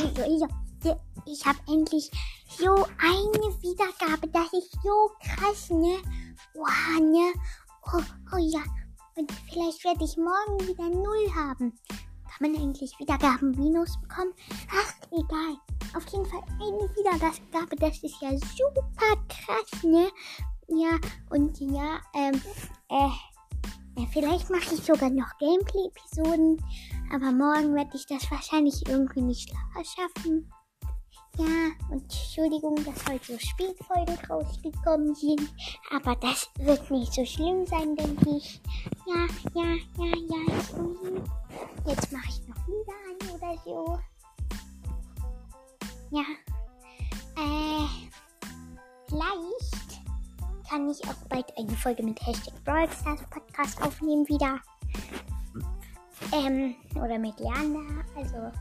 Also, Leute, ich habe endlich so eine Wiedergabe. Das ist so krass, ne? Wow, ne? Oh, oh ja. Und vielleicht werde ich morgen wieder null haben. Kann man eigentlich Wiedergaben Minus bekommen? Ach, egal. Auf jeden Fall eine Wiedergabe. Das ist ja super krass, ne? Ja, und ja, ähm, äh, vielleicht mache ich sogar noch Gameplay-Episoden, aber morgen werde ich das wahrscheinlich irgendwie nicht schaffen. Ja, und Entschuldigung, dass heute so Spielfolgen rausgekommen sind, aber das wird nicht so schlimm sein, denke ich. Ja, ja, ja, ja, ich, jetzt mache ich noch wieder an oder so. Ja, äh, vielleicht kann ich auch bald eine Folge mit Hashtag Brawl Podcast aufnehmen wieder. Ähm, oder mit Leander. Also,